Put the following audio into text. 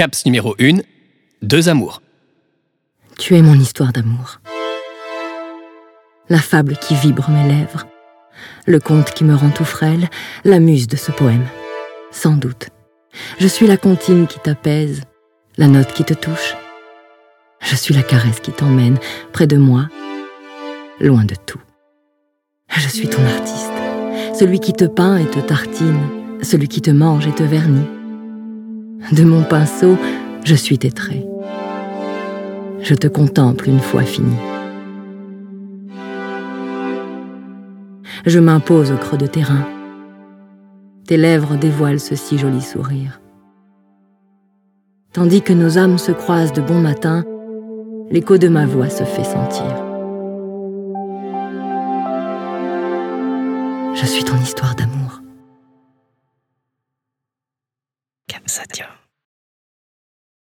CAPS numéro 1, Deux amours. Tu es mon histoire d'amour. La fable qui vibre mes lèvres. Le conte qui me rend tout frêle, la muse de ce poème. Sans doute. Je suis la comptine qui t'apaise, la note qui te touche. Je suis la caresse qui t'emmène près de moi, loin de tout. Je suis ton artiste, celui qui te peint et te tartine, celui qui te mange et te vernit. De mon pinceau, je suis tes traits. Je te contemple une fois fini. Je m'impose au creux de tes reins. Tes lèvres dévoilent ce si joli sourire. Tandis que nos âmes se croisent de bon matin, l'écho de ma voix se fait sentir. Je suis ton histoire d'amour. Captain Satya.